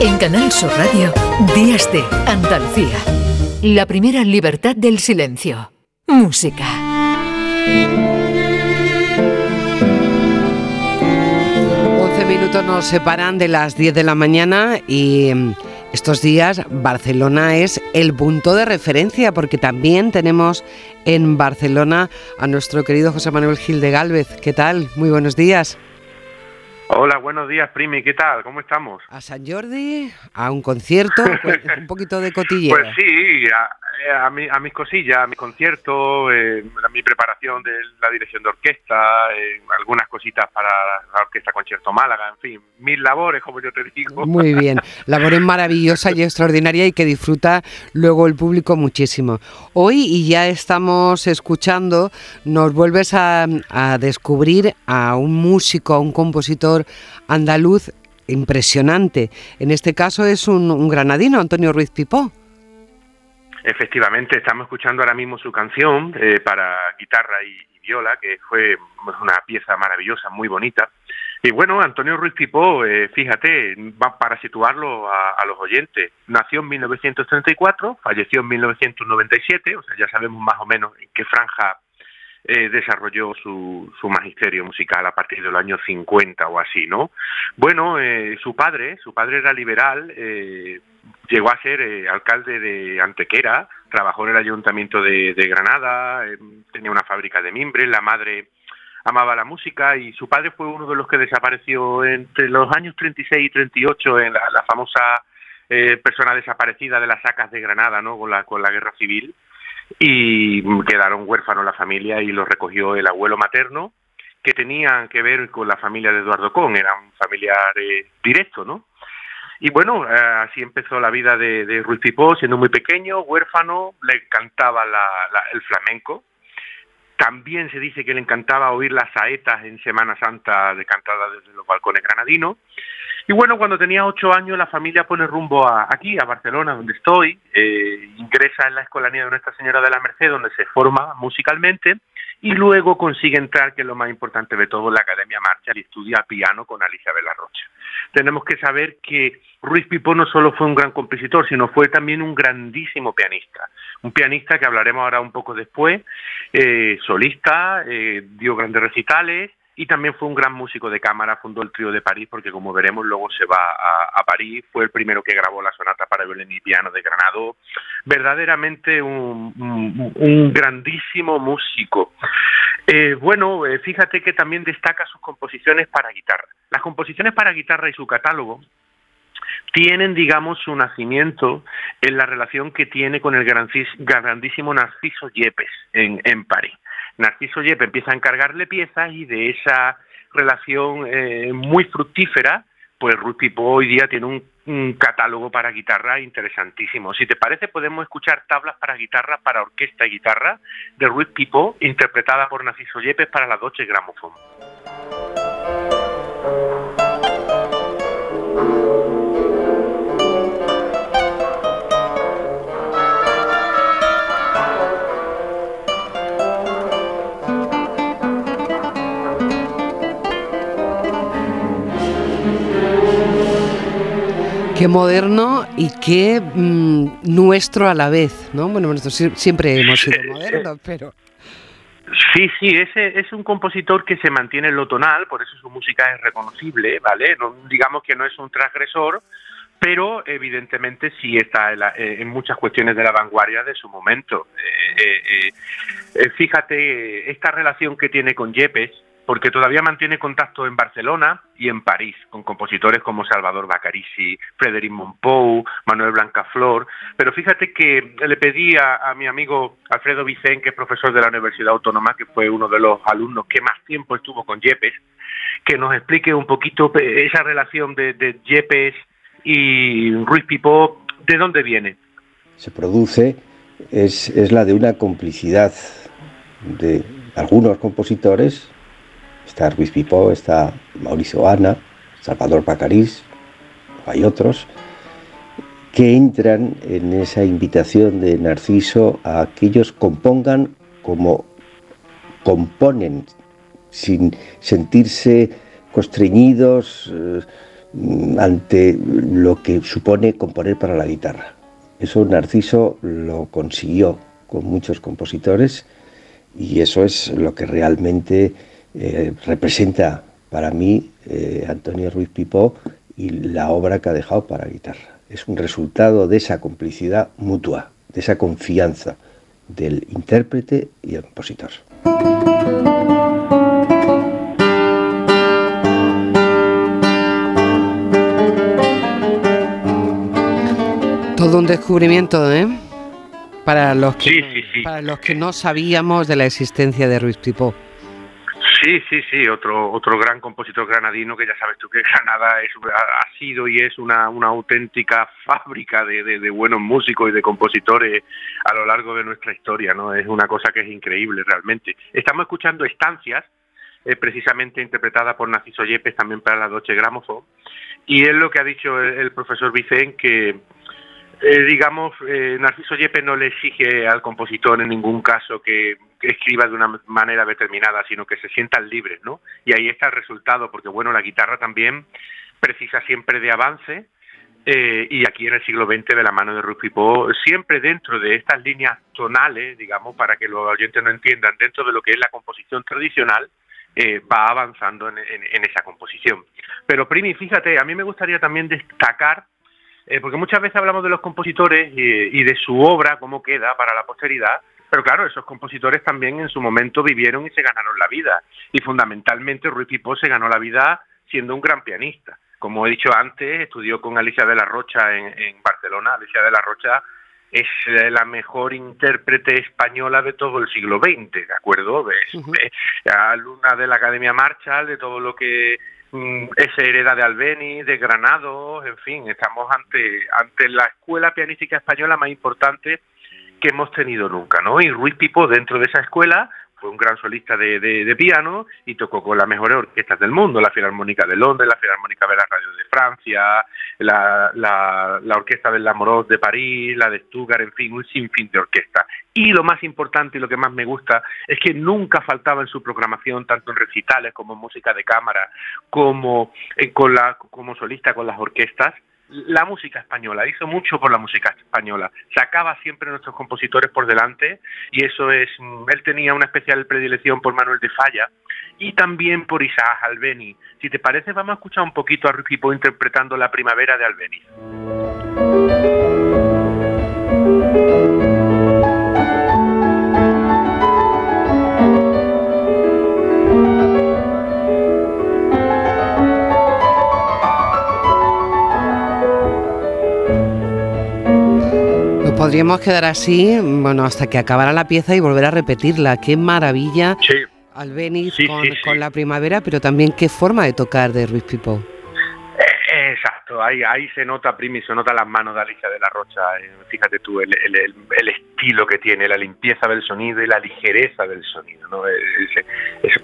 En Canal Sur Radio, Días de Andalucía. La primera libertad del silencio. Música. 11 minutos nos separan de las 10 de la mañana y mm, estos días Barcelona es el punto de referencia porque también tenemos en Barcelona a nuestro querido José Manuel Gil de Galvez. ¿Qué tal? Muy buenos días. Hola, buenos días, Primi. ¿Qué tal? ¿Cómo estamos? A San Jordi, a un concierto, pues, un poquito de cotilleo. Pues sí, a, eh, a, mi, a mis cosillas, a mis conciertos, eh, a mi preparación de la dirección de orquesta, eh, algunas cositas para la Orquesta Concierto Málaga, en fin, mil labores, como yo te digo. Muy bien, labores maravillosas y extraordinarias y que disfruta luego el público muchísimo. Hoy, y ya estamos escuchando, nos vuelves a, a descubrir a un músico, a un compositor andaluz impresionante. En este caso es un, un granadino, Antonio Ruiz Pipó. Efectivamente, estamos escuchando ahora mismo su canción eh, para guitarra y, viola, que fue una pieza maravillosa, muy bonita. Y bueno, Antonio Ruiz Pipó, eh, fíjate, va para situarlo a, los oyentes, nació en 1934, falleció en 1997, o sea, ya sabemos más o menos en qué franja eh, desarrolló su, su magisterio musical a partir del año 50 o así, ¿no? Bueno, su padre, su padre era liberal, llegó a ser eh, alcalde de Antequera, trabajó en el ayuntamiento de, Granada, eh, tenía una fábrica de mimbre, la madre amaba la música y su padre fue uno de los que desapareció entre los años 36 y 38 en la, famosa eh, persona desaparecida de las sacas de Granada, ¿no? Con la, con la guerra civil y quedaron huérfanos la familia y los recogió el abuelo materno que tenían que ver con la familia de Eduardo Con, era un familiar directo, ¿no? Y bueno, eh, así empezó la vida de, de Ruiz Pipó, siendo muy pequeño, huérfano, le encantaba el flamenco. También se dice que le encantaba oír las saetas en Semana Santa de cantada desde los balcones granadinos. Y bueno, cuando tenía ocho años la familia pone rumbo a, aquí, a Barcelona, donde estoy, eh, ingresa en la escolanía de Nuestra Señora de la Merced, donde se forma musicalmente, y luego consigue entrar, que es lo más importante de todo, en la Academia Marcha y estudia piano con Alicia Rocha. Tenemos que saber que Ruiz Pipó no solo fue un gran compositor, sino fue también un grandísimo pianista. Un pianista que hablaremos ahora un poco después, eh, solista, eh, dio grandes recitales, y también fue un gran músico de cámara, fundó el trío de París porque como veremos luego se va a, París, fue el primero que grabó la sonata para violín y piano de Granado, verdaderamente un, grandísimo músico. Eh, bueno, eh, fíjate que también destaca sus composiciones para guitarra. Las composiciones para guitarra y su catálogo tienen, digamos, su nacimiento en la relación que tiene con el grandísimo Narciso Yepes en, en París. Narciso Yep empieza a encargarle piezas y de esa relación eh, muy fructífera, pues Ruth Pipó hoy día tiene un, catálogo para guitarra interesantísimo. Si te parece, podemos escuchar tablas para guitarra, para orquesta y guitarra de Ruth Pipó, interpretada por Narciso Yepes para la Deutsche Grammophon. Qué moderno y qué mm, nuestro a la vez, ¿no? Bueno, nosotros siempre hemos sido modernos, pero... Sí, sí, ese es un compositor que se mantiene en lo tonal, por eso su música es reconocible, ¿vale? No, digamos que no es un transgresor, pero evidentemente sí está en, eh, muchas cuestiones de la vanguardia de su momento. Eh, eh, fíjate, esta relación que tiene con Yepes, porque todavía mantiene contacto en Barcelona y en París con compositores como Salvador Bacarici, Frédéric Montpou, Manuel Blancaflor, pero fíjate que le pedí a, mi amigo Alfredo Vicén, que es profesor de la Universidad Autónoma, que fue uno de los alumnos que más tiempo estuvo con Yepes, que nos explique un poquito esa relación de, Yepes y Ruiz Pipó, ¿de dónde viene? Se produce, es la de una complicidad de algunos compositores Está Ruiz Pipó, está Mauricio Ana, Salvador Pacarís, hay otros, que entran en esa invitación de Narciso a que ellos compongan como componen, sin sentirse constreñidos, eh, ante lo que supone componer para la guitarra. Eso Narciso lo consiguió con muchos compositores y eso es lo que realmente eh, representa para mí eh, Antonio Ruiz Pipó y la obra que ha dejado para guitarra. Es un resultado de esa complicidad mutua, de esa confianza del intérprete y el compositor. Todo un descubrimiento, ¿eh? Para los que, Para los que no sabíamos de la existencia de Ruiz Pipó. Sí, sí, sí, otro otro gran compositor granadino que ya sabes tú que Granada es, ha, sido y es una, auténtica fábrica de, buenos músicos y de compositores a lo largo de nuestra historia, ¿no? Es una cosa que es increíble realmente. Estamos escuchando Estancias, eh, precisamente interpretada por Narciso Yepes también para la Doche Gramophone, y es lo que ha dicho el, el profesor Vicen que eh, digamos, eh, Narciso Yepes no le exige al compositor en ningún caso que, escriba de una manera determinada, sino que se sientan libres, ¿no? Y ahí está el resultado, porque bueno, la guitarra también precisa siempre de avance, eh, y aquí en el siglo XX de la mano de Pipó, siempre dentro de estas líneas tonales, digamos, para que los oyentes no entiendan, dentro de lo que es la composición tradicional, va avanzando en, en, esa composición. Pero Primi, fíjate, a mí me gustaría también destacar eh, porque muchas veces hablamos de los compositores y, de su obra, cómo queda para la posteridad, pero claro, esos compositores también en su momento vivieron y se ganaron la vida. Y fundamentalmente Ruiz Pipó se ganó la vida siendo un gran pianista. Como he dicho antes, estudió con Alicia de la Rocha en, Barcelona. Alicia de la Rocha es la mejor intérprete española de todo el siglo XX, ¿de acuerdo? Es, alumna de la Academia Marshall, de todo lo que Mm, esa hereda de Albeni, de Granados, en fin, estamos ante, ante la escuela pianística española más importante que hemos tenido nunca, ¿no? Y Ruiz Pipo dentro de esa escuela fue un gran solista de, de, piano y tocó con las mejores orquestas del mundo, la Filarmónica de Londres, la Filarmónica de la Radio de Francia, la, la, la Orquesta del Lamoureux de París, la de Stuttgart, en fin, un sinfín de orquestas. Y lo más importante y lo que más me gusta es que nunca faltaba en su programación, tanto en recitales como en música de cámara, como, eh, con la, como solista con las orquestas, la música española, hizo mucho por la música española, sacaba siempre nuestros compositores por delante y eso es, mm, él tenía una especial predilección por Manuel de Falla y también por Isaac Albeni. Si te parece, vamos a escuchar un poquito a Ricky interpretando La Primavera de Albeni. Podríamos quedar así, bueno, hasta que acabara la pieza y volver a repetirla. Qué maravilla. Sí. Albeniz con, la primavera, pero también qué forma de tocar de Ruiz Pipo. Eh, ahí, ahí se nota, Primi, se nota las manos de Alicia de la Rocha. Eh, fíjate tú, el, el, el, estilo que tiene, la limpieza del sonido y la ligereza del sonido. ¿no?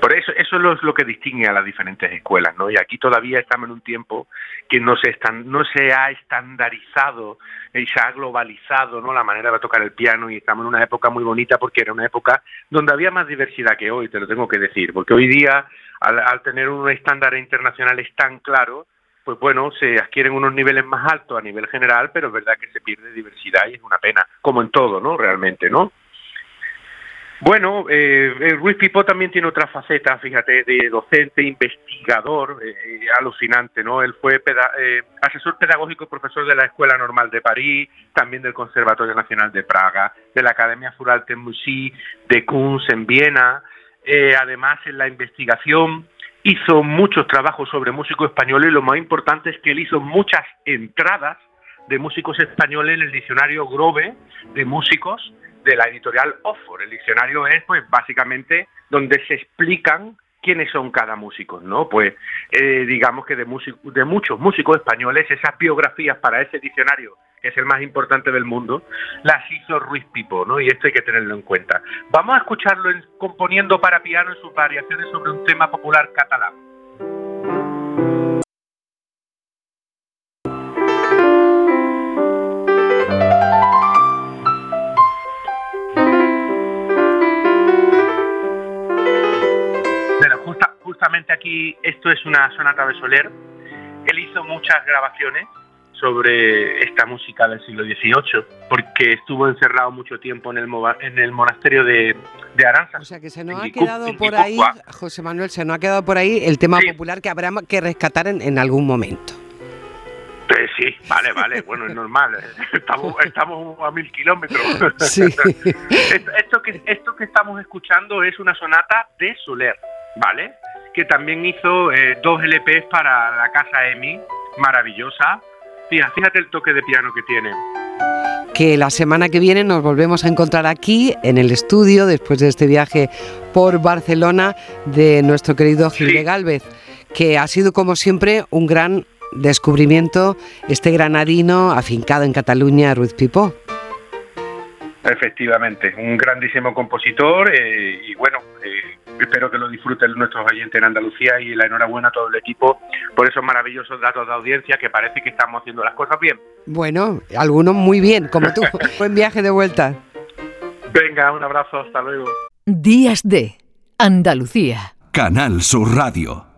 por eso, eso es lo, que distingue a las diferentes escuelas. ¿no? Y aquí todavía estamos en un tiempo que no se, están, no se ha estandarizado y se ha globalizado ¿no? la manera de tocar el piano y estamos en una época muy bonita porque era una época donde había más diversidad que hoy, te lo tengo que decir, porque hoy día al, al tener unos estándares internacionales tan claros, pues bueno, se adquieren unos niveles más altos a nivel general, pero es verdad que se pierde diversidad y es una pena, como en todo, ¿no? Realmente, ¿no? Bueno, eh, eh Ruiz Pipó también tiene otra faceta, fíjate, de docente, investigador, eh, eh, alucinante, ¿no? Él fue asesor pedagógico y profesor de la Escuela Normal de París, también del Conservatorio Nacional de Praga, de la Academia Fural de Musik, de Kunz en Viena, además en la investigación hizo muchos trabajos sobre músicos españoles y lo más importante es que él hizo muchas entradas de músicos españoles en el diccionario Grove de músicos de la editorial Oxford. El diccionario es, pues, básicamente donde se explican quiénes son cada músico, ¿no? Pues, eh, digamos que de, de muchos músicos españoles, esas biografías para ese diccionario, que es el más importante del mundo, las hizo Ruiz Pipo, ¿no? Y esto hay que tenerlo en cuenta. Vamos a escucharlo componiendo para piano en sus variaciones sobre un tema popular catalán. aquí esto es una sonata de Soler él hizo muchas grabaciones sobre esta música del siglo XVIII, porque estuvo encerrado mucho tiempo en el, en el monasterio de, de Aranza. O sea que se nos ha quedado por ahí, José Manuel, se nos ha quedado por ahí el tema popular que habrá que rescatar en, algún momento. Eh, sí, vale, vale, bueno, es normal, estamos, estamos a mil kilómetros. Sí. esto, que, esto que estamos escuchando es una sonata de Soler, ¿vale? Que también hizo eh, dos LPs para la casa EMI, maravillosa, fíjate el toque de piano que tiene. Que la semana que viene nos volvemos a encontrar aquí en el estudio después de este viaje por Barcelona de nuestro querido Gil de Galvez, que ha sido como siempre un gran descubrimiento este granadino afincado en Cataluña, Ruiz Pipó. Efectivamente, un grandísimo compositor eh, y bueno, eh, espero que lo disfruten nuestros oyentes en Andalucía y la enhorabuena a todo el equipo por esos maravillosos datos de audiencia que parece que estamos haciendo las cosas bien. Bueno, algunos muy bien, como tú. Buen viaje de vuelta. Venga, un abrazo, hasta luego. Días de Andalucía. Canal Sur Radio.